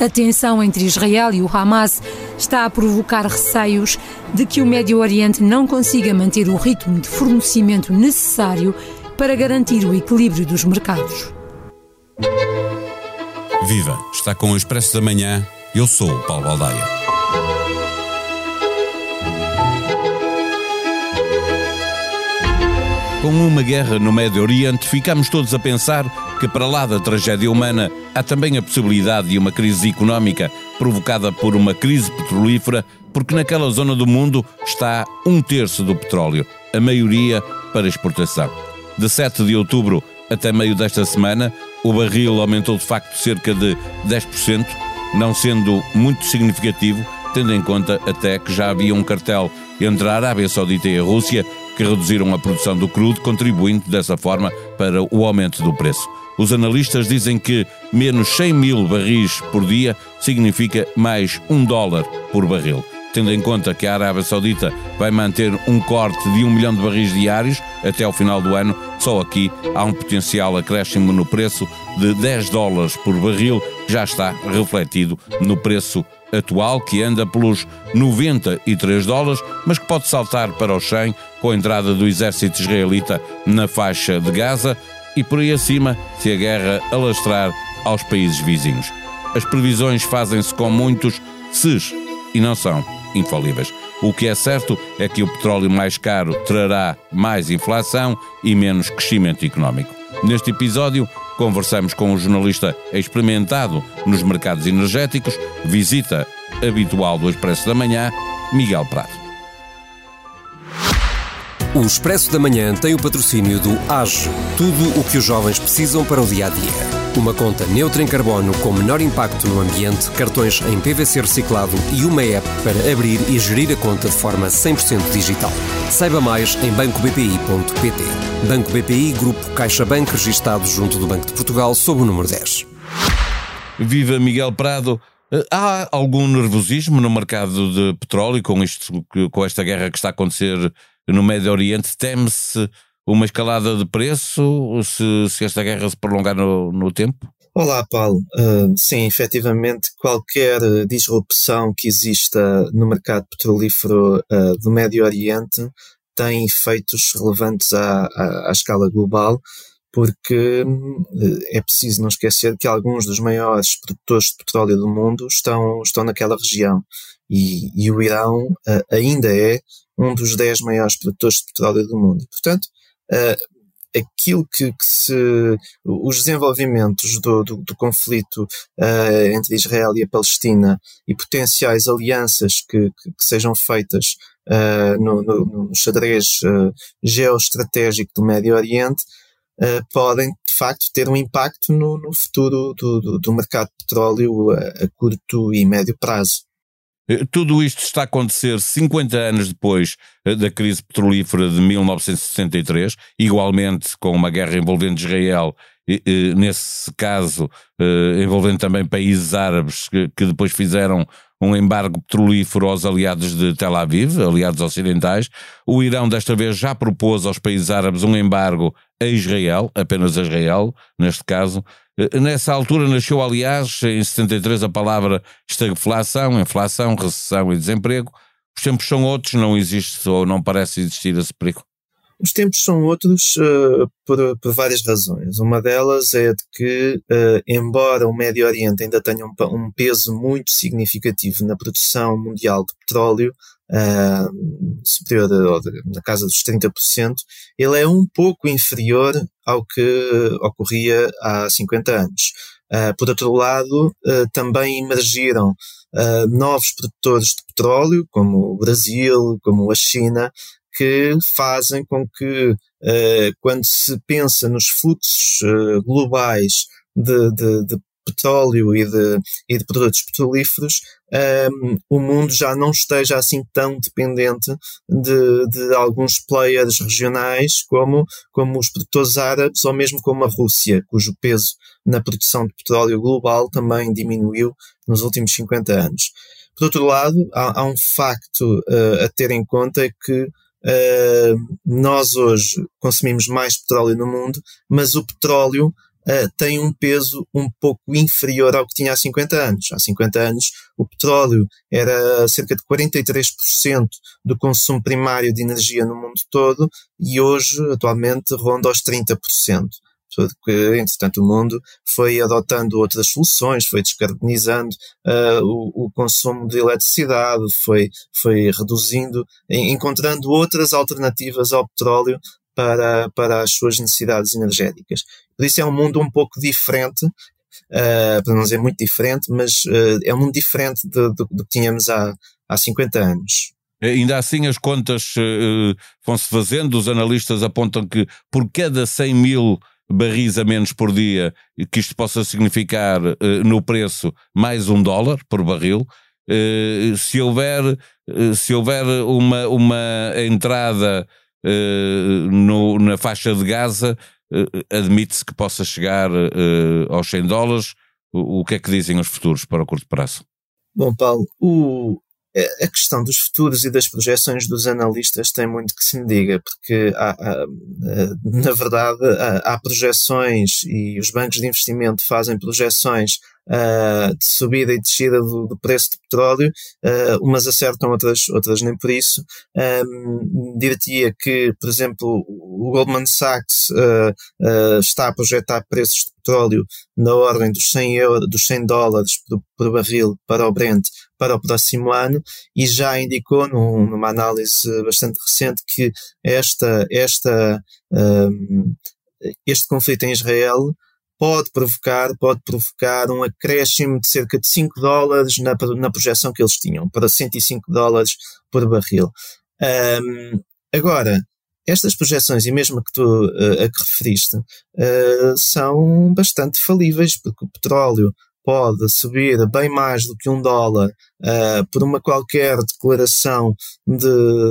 A tensão entre Israel e o Hamas está a provocar receios de que o Médio Oriente não consiga manter o ritmo de fornecimento necessário para garantir o equilíbrio dos mercados. Viva! Está com o Expresso da Manhã. Eu sou o Paulo Baldaia. Com uma guerra no Médio Oriente, ficamos todos a pensar que, para lá da tragédia humana, há também a possibilidade de uma crise económica provocada por uma crise petrolífera, porque naquela zona do mundo está um terço do petróleo, a maioria para exportação. De 7 de outubro até meio desta semana, o barril aumentou de facto cerca de 10%, não sendo muito significativo, tendo em conta até que já havia um cartel entre a Arábia Saudita e a Rússia que reduziram a produção do crudo, contribuindo dessa forma para o aumento do preço. Os analistas dizem que menos 100 mil barris por dia significa mais um dólar por barril. Tendo em conta que a Arábia Saudita vai manter um corte de um milhão de barris diários até ao final do ano, só aqui há um potencial acréscimo no preço de 10 dólares por barril, que já está refletido no preço atual, que anda pelos 93 dólares, mas que pode saltar para os 100 com a entrada do exército israelita na faixa de Gaza e por aí acima se a guerra alastrar aos países vizinhos. As previsões fazem-se com muitos ses e não são infalíveis. O que é certo é que o petróleo mais caro trará mais inflação e menos crescimento económico. Neste episódio, conversamos com um jornalista experimentado nos mercados energéticos, visita habitual do Expresso da Manhã, Miguel Prado. O Expresso da Manhã tem o patrocínio do AGE, tudo o que os jovens precisam para o dia a dia. Uma conta neutra em carbono com menor impacto no ambiente, cartões em PVC reciclado e uma app para abrir e gerir a conta de forma 100% digital. Saiba mais em bancobpi.pt. Banco BPI, Grupo CaixaBank, registado junto do Banco de Portugal, sob o número 10. Viva Miguel Prado. Eh, há algum nervosismo no mercado de petróleo com, isto, com esta guerra que está a acontecer no Médio Oriente? Teme-se uma escalada de preço se, se esta guerra se prolongar no, no tempo? Olá, Paulo. Uh, sim, efetivamente, qualquer disrupção que exista no mercado petrolífero uh, do Médio Oriente tem efeitos relevantes à, à, à escala global, porque uh, é preciso não esquecer que alguns dos maiores produtores de petróleo do mundo estão, estão naquela região. E, e o Irão ainda é um dos 10 maiores produtores de petróleo do mundo. Portanto, uh, aquilo que, que, se. os desenvolvimentos do, do, do conflito uh, entre Israel e a Palestina e potenciais alianças que, que, que sejam feitas uh, no, no, no, xadrez uh, geoestratégico do Médio Oriente. podem de facto ter um impacto no, no futuro do, do, do mercado de petróleo a, a curto e médio prazo. Eh, tudo isto está a acontecer 50 anos depois eh, da crise petrolífera de 1963, igualmente com uma guerra envolvendo Israel, nesse caso eh, envolvendo também países árabes que depois fizeram um embargo petrolífero aos aliados de Tel Aviv, aliados ocidentais. O Irão, desta vez, já propôs aos países árabes um embargo a Israel, apenas a Israel, neste caso. Eh, nessa altura nasceu, aliás, em 73, a palavra estagflação, inflação, recessão e desemprego. Os tempos são outros, não existe ou não parece existir esse perigo. Os tempos são outros uh, por, por, várias razões. Uma delas é de que, uh, embora o Médio Oriente ainda tenha um, um, peso muito significativo na produção mundial de petróleo, uh, superior a, na casa dos 30%, ele é um pouco inferior ao que ocorria há 50 anos. por outro lado, também emergiram novos produtores de petróleo, como o Brasil, como a China, que fazem com que, uh, quando se pensa nos fluxos uh, globais de, de, de, petróleo e de, e de produtos petrolíferos, um, ehm, o mundo já não esteja assim tão dependente de, de alguns players regionais como, como os produtores árabes ou mesmo como a Rússia, cujo peso na produção de petróleo global também diminuiu nos últimos 50 anos. Por outro lado, há, há um facto uh, a ter em conta é que Uh, nós hoje consumimos mais petróleo no mundo, mas o petróleo uh, tem um peso um pouco inferior ao que tinha há 50 anos. Há 50 anos o petróleo era cerca de 43% do consumo primário de energia no mundo todo e hoje, atualmente, ronda aos 30% porque, entretanto, o mundo foi adotando outras soluções, foi descarbonizando uh, o, o, consumo de eletricidade, foi, foi reduzindo, encontrando outras alternativas ao petróleo para, para as suas necessidades energéticas. Por isso é um mundo um pouco diferente, uh, para não dizer muito diferente, mas uh, é um mundo diferente do, do, do que tínhamos há, há 50 anos. Ainda assim, as contas uh, vão-se fazendo, os analistas apontam que por cada 100 mil barris a menos por dia, que isto possa significar uh, no preço mais um dólar por barril. Uh, se houver, uh, se houver uma, uma entrada no, na faixa de Gaza, admite-se que possa chegar aos 100 dólares. O, o que é que dizem os futuros para o curto prazo? Bom, Paulo, o, a questão dos futuros e das projeções dos analistas tem muito que se me diga, porque há, há, na verdade há, há, projeções e os bancos de investimento fazem projeções uh, de subida e descida do, do preço de petróleo, uh, umas acertam, outras, outras nem por isso. Um, diria que, por exemplo, o Goldman Sachs uh, está a projetar preços de petróleo na ordem dos 100, euro, dos 100 dólares por, por barril para o Brent para o próximo ano e já indicou num, numa análise bastante recente que esta, esta, um, este conflito em Israel pode provocar, pode provocar um acréscimo de cerca de 5 dólares na, na projeção que eles tinham, para 105 dólares por barril. Um, agora, estas projeções, e mesmo que tu uh, a que referiste, uh, são bastante falíveis, porque o petróleo pode subir bem mais do que um dólar uh, por uma qualquer declaração de,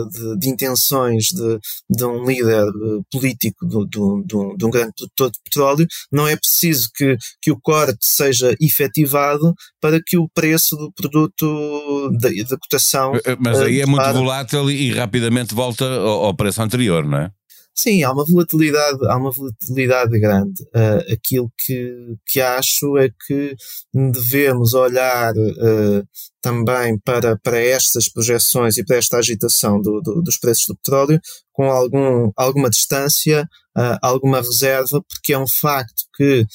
de, de intenções de, de, um líder uh, político de, de, um grande produtor de petróleo, não é preciso que, que o corte seja efetivado para que o preço do produto da cotação. Eh, mas aí é muito volátil e, e rapidamente volta ao, ao preço anterior, não é? Sim, há uma volatilidade, há uma volatilidade grande. Uh, aquilo que, que acho é que devemos olhar uh, também para, para estas projeções e para esta agitação do, do, dos preços do petróleo com algum, alguma distância, uh, alguma reserva, porque é um facto que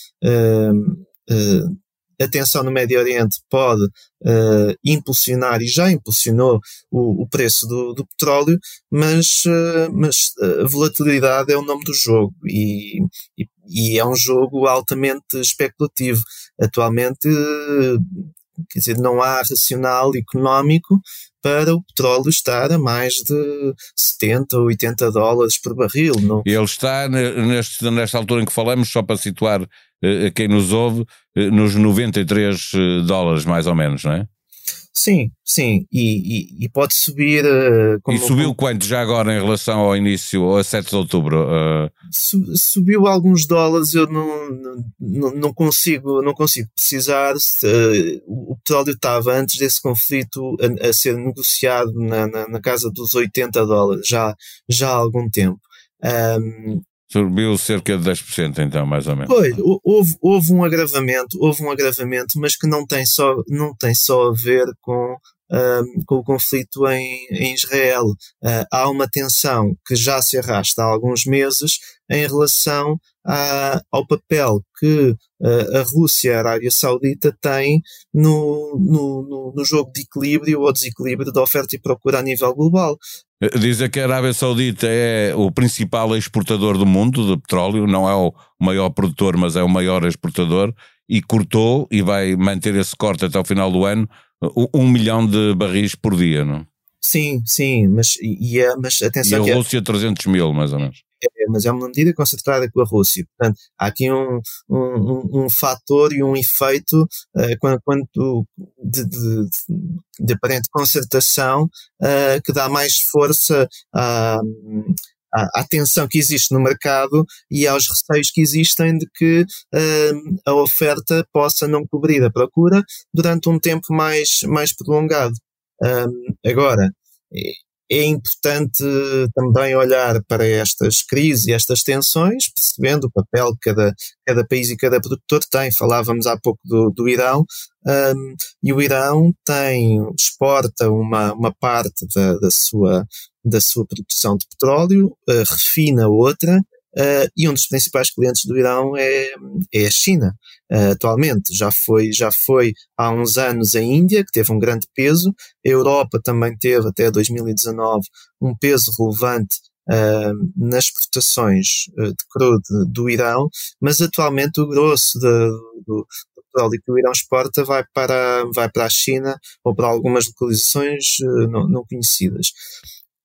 a tensão no Médio Oriente pode uh, impulsionar e já impulsionou o, o preço do, do, petróleo, mas, uh, mas a volatilidade é o nome do jogo e, e, e é um jogo altamente especulativo. Atualmente, quer dizer, não há racional económico para o petróleo estar a mais de 70 ou 80 dólares por barril. Não? Ele está, neste, nesta altura em que falamos, só para situar uh, quem nos ouve, uh, nos 93 dólares mais ou menos, não é? Sim, sim, e, e, e pode subir. E subiu quanto já agora em relação ao início, a 7 de outubro? Uh... Subiu alguns dólares, eu não, não, não consigo, não consigo precisar. O petróleo estava antes desse conflito a, a ser negociado na, na, na, casa dos 80 dólares, já, já há algum tempo. Um, Subiu cerca de 10%, então, mais ou menos. Foi, houve, houve um agravamento, houve um agravamento, mas que não tem só, não tem só a ver com, com o conflito em, em Israel. Uh, há uma tensão que já se arrasta há alguns meses em relação a, ao papel que uh, a Rússia e a Arábia Saudita têm no, no, no, no jogo de equilíbrio ou desequilíbrio da oferta e procura a nível global. Dizem que a Arábia Saudita é o principal exportador do mundo de petróleo, não é o maior produtor, mas é o maior exportador, e cortou e vai manter esse corte até o final do ano, um milhão de barris por dia, não? Sim, sim, mas, e é, mas atenção. E a Rússia, é, 300 mil, mais ou menos. É, mas é uma medida concentrada com a Rússia. Portanto, há aqui um, um, um, fator e um efeito uh, quando, quando de, de, de, aparente concertação uh, que dá mais força à, à, tensão que existe no mercado e aos receios que existem de que uh, a oferta possa não cobrir a procura durante um tempo mais, mais prolongado. agora, é, importante também olhar para estas crises e estas tensões, percebendo o papel que cada, cada país e cada produtor tem. Falávamos há pouco do, do Irão, um, e o Irão tem, exporta uma, uma parte da, da, sua, da sua produção de petróleo, uh, refina outra, Uh, e um dos principais clientes do Irão é, é a China, uh, atualmente. Já foi, já foi há uns anos a Índia, que teve um grande peso, a Europa também teve até 2019 um peso relevante uh, nas exportações de crudo do Irão, mas atualmente o grosso de, do, petróleo que o Irão exporta vai para, vai para a China ou para algumas localizações não, não conhecidas.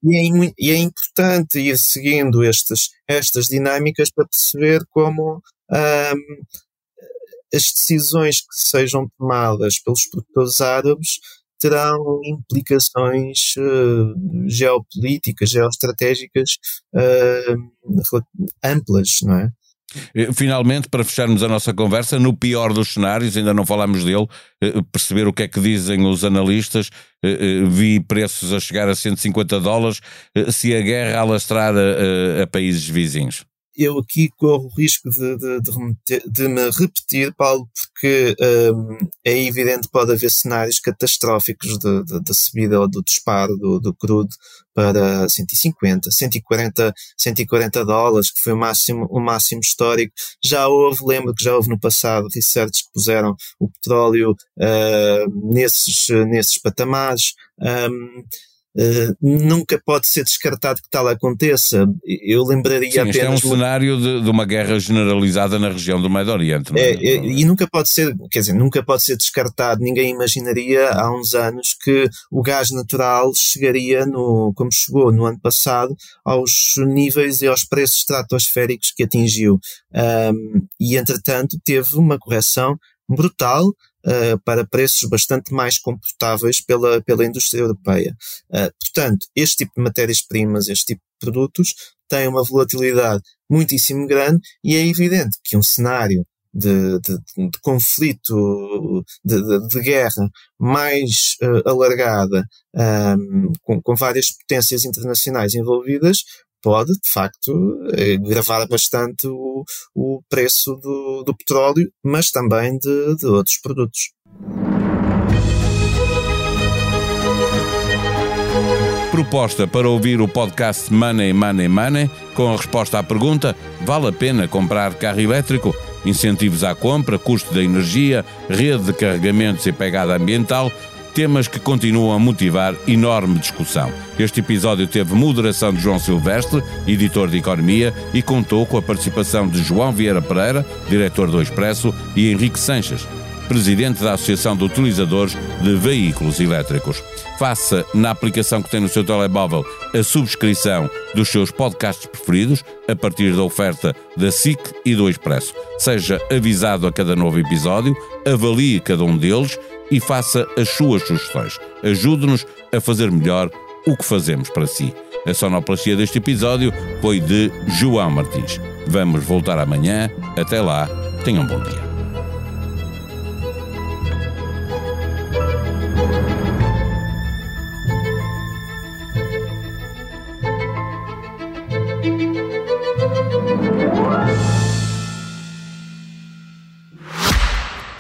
E é, e é, importante ir seguindo estas, estas dinâmicas para perceber como um, as decisões que sejam tomadas pelos produtores árabes terão implicações uh, geopolíticas, geoestratégicas uh, amplas, não é? Eh, finalmente, para fecharmos a nossa conversa, no pior dos cenários, ainda não falámos dele, eh, perceber o que é que dizem os analistas, eh, vi preços a chegar a 150 dólares, se a guerra alastrar a, a países vizinhos eu aqui corro o risco de, de, de, de me repetir, Paulo, porque um, é evidente que pode haver cenários catastróficos da subida ou do disparo do, do crudo para 150, 140, 140 dólares, que foi o máximo, o máximo histórico. Já houve, lembro que já houve no passado research que puseram o petróleo uh, nesses, nesses patamares. Um, Uh, nunca pode ser descartado que tal aconteça. Eu lembraria Sim, apenas. Isto é um cenário de, de, uma guerra generalizada na região do Médio Oriente. É? É, é, e nunca pode ser, quer dizer, nunca pode ser descartado. Ninguém imaginaria há uns anos que o gás natural chegaria, no, como chegou no ano passado, aos níveis e aos preços estratosféricos que atingiu. Um, e entretanto teve uma correção brutal uh, para preços bastante mais comportáveis pela, pela indústria europeia. Uh, portanto, este tipo de matérias-primas, este tipo de produtos, tem uma volatilidade muitíssimo grande e é evidente que um cenário de, de, de conflito, de, de, guerra mais uh, alargada, um, com, com várias potências internacionais envolvidas, pode, de facto, eh, gravar bastante o, o preço do, do, petróleo, mas também de, de outros produtos. Proposta para ouvir o podcast Money, Money, Money, com a resposta à pergunta: vale a pena comprar carro elétrico? Incentivos à compra, custo da energia, rede de carregamentos e pegada ambiental temas que continuam a motivar enorme discussão. Este episódio teve moderação de João Silvestre, editor de Economia, e contou com a participação de João Vieira Pereira, diretor do Expresso, e Henrique Sanches, presidente da Associação de Utilizadores de Veículos Elétricos. Faça na aplicação que tem no seu telemóvel a subscrição dos seus podcasts preferidos a partir da oferta da SIC e do Expresso. Seja avisado a cada novo episódio, avalie cada um deles e faça as suas sugestões. Ajude-nos a fazer melhor o que fazemos para si. A sonoplastia deste episódio foi de João Martins. Vamos voltar amanhã. Até lá, tenham um bom dia.